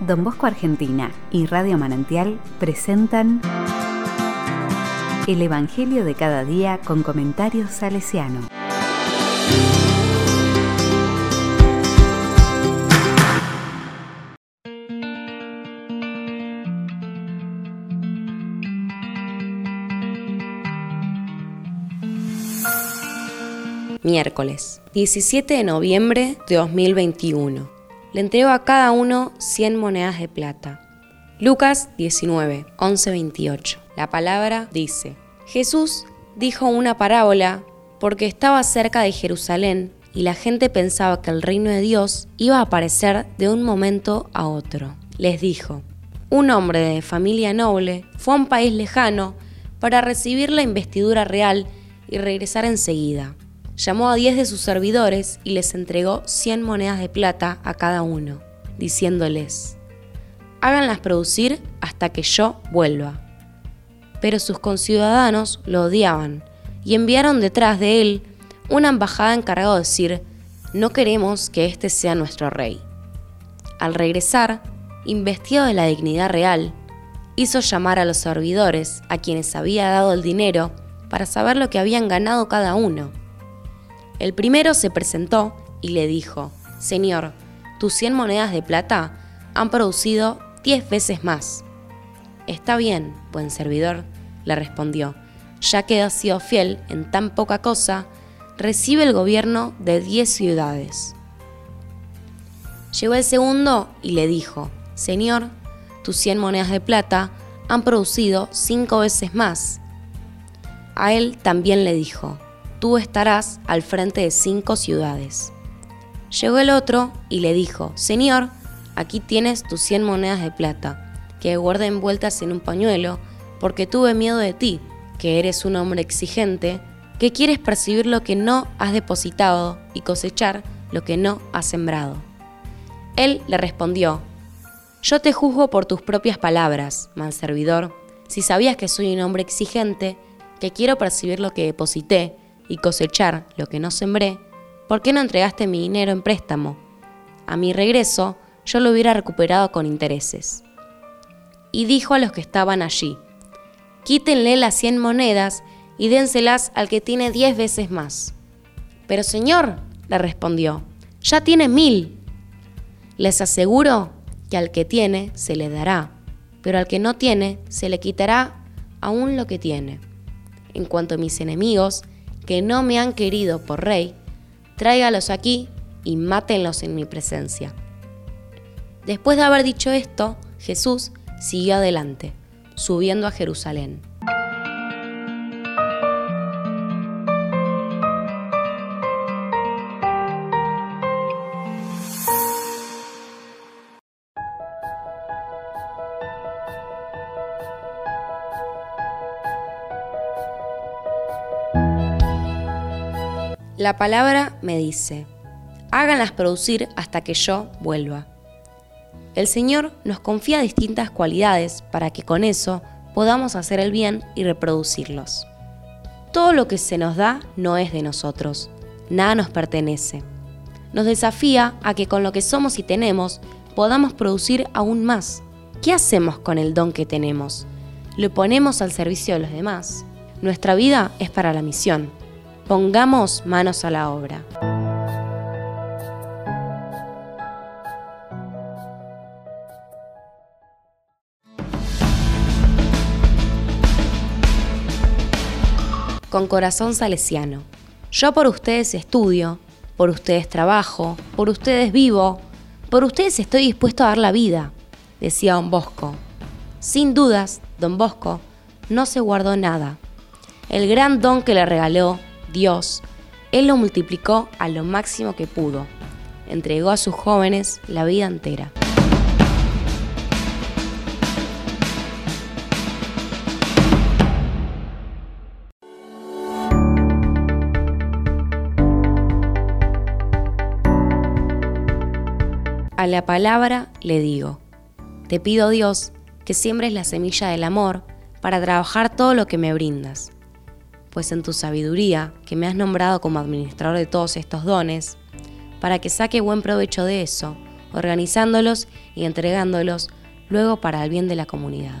Don Bosco Argentina y Radio Manantial presentan El Evangelio de cada día con comentarios salesiano. Miércoles, 17 de noviembre de 2021. Le entrego a cada uno 100 monedas de plata. Lucas 19, 11, 28. La palabra dice, Jesús dijo una parábola porque estaba cerca de Jerusalén y la gente pensaba que el reino de Dios iba a aparecer de un momento a otro. Les dijo, un hombre de familia noble fue a un país lejano para recibir la investidura real y regresar enseguida llamó a diez de sus servidores y les entregó cien monedas de plata a cada uno, diciéndoles, háganlas producir hasta que yo vuelva. Pero sus conciudadanos lo odiaban y enviaron detrás de él una embajada encargada de decir, no queremos que este sea nuestro rey. Al regresar, investido de la dignidad real, hizo llamar a los servidores a quienes había dado el dinero para saber lo que habían ganado cada uno el primero se presentó y le dijo, Señor, tus cien monedas de plata han producido diez veces más. Está bien, buen servidor, le respondió, ya que has sido fiel en tan poca cosa, recibe el gobierno de diez ciudades. Llegó el segundo y le dijo, Señor, tus cien monedas de plata han producido cinco veces más. A él también le dijo, tú estarás al frente de cinco ciudades. Llegó el otro y le dijo, Señor, aquí tienes tus cien monedas de plata, que guarda envueltas en un pañuelo, porque tuve miedo de ti, que eres un hombre exigente, que quieres percibir lo que no has depositado y cosechar lo que no has sembrado. Él le respondió, Yo te juzgo por tus propias palabras, manservidor, si sabías que soy un hombre exigente, que quiero percibir lo que deposité, y cosechar lo que no sembré, ¿por qué no entregaste mi dinero en préstamo? A mi regreso yo lo hubiera recuperado con intereses. Y dijo a los que estaban allí, quítenle las cien monedas y dénselas al que tiene diez veces más. Pero señor, le respondió, ya tiene mil. Les aseguro que al que tiene se le dará, pero al que no tiene se le quitará aún lo que tiene. En cuanto a mis enemigos, que no me han querido por rey, tráigalos aquí y mátenlos en mi presencia. Después de haber dicho esto, Jesús siguió adelante, subiendo a Jerusalén. La palabra me dice, háganlas producir hasta que yo vuelva. El Señor nos confía distintas cualidades para que con eso podamos hacer el bien y reproducirlos. Todo lo que se nos da no es de nosotros, nada nos pertenece. Nos desafía a que con lo que somos y tenemos podamos producir aún más. ¿Qué hacemos con el don que tenemos? ¿Lo ponemos al servicio de los demás? Nuestra vida es para la misión Pongamos manos a la obra. Con corazón salesiano. Yo por ustedes estudio, por ustedes trabajo, por ustedes vivo, por ustedes estoy dispuesto a dar la vida, decía don Bosco. Sin dudas, don Bosco no se guardó nada. El gran don que le regaló Dios, Él lo multiplicó a lo máximo que pudo. Entregó a sus jóvenes la vida entera. A la palabra le digo, te pido Dios que siembres la semilla del amor para trabajar todo lo que me brindas pues en tu sabiduría, que me has nombrado como administrador de todos estos dones, para que saque buen provecho de eso, organizándolos y entregándolos luego para el bien de la comunidad.